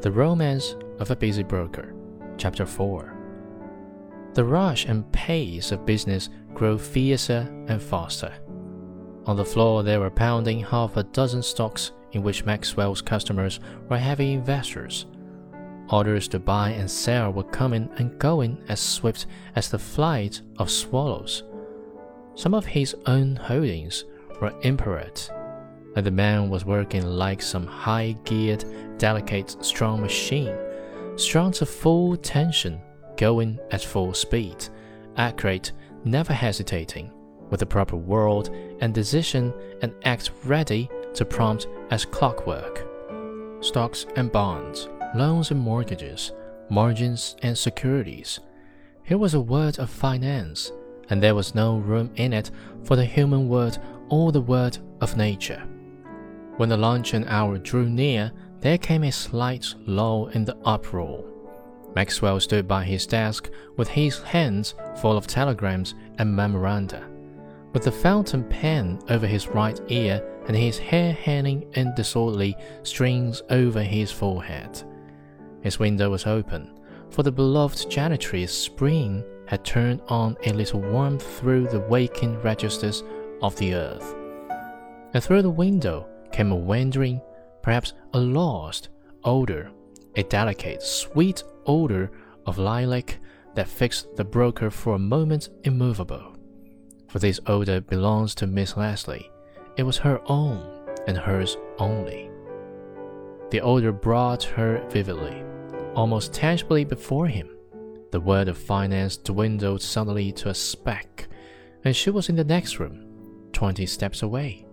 The Romance of a Busy Broker, Chapter 4. The rush and pace of business grew fiercer and faster. On the floor, they were pounding half a dozen stocks in which Maxwell's customers were heavy investors. Orders to buy and sell were coming and going as swift as the flight of swallows. Some of his own holdings were imperate and the man was working like some high geared, delicate, strong machine, strung to full tension, going at full speed, accurate, never hesitating, with the proper word and decision and act ready to prompt as clockwork. Stocks and bonds, loans and mortgages, margins and securities. Here was a word of finance, and there was no room in it for the human word or the word of nature. When the luncheon hour drew near, there came a slight lull in the uproar. Maxwell stood by his desk with his hands full of telegrams and memoranda, with the fountain pen over his right ear and his hair hanging in disorderly strings over his forehead. His window was open, for the beloved janitress spring had turned on a little warmth through the waking registers of the earth. And through the window, came a wandering, perhaps a lost, odor, a delicate, sweet odor of lilac that fixed the broker for a moment immovable. For this odor belongs to Miss Leslie. It was her own, and hers only. The odor brought her vividly, almost tangibly before him. The word of finance dwindled suddenly to a speck, and she was in the next room, twenty steps away.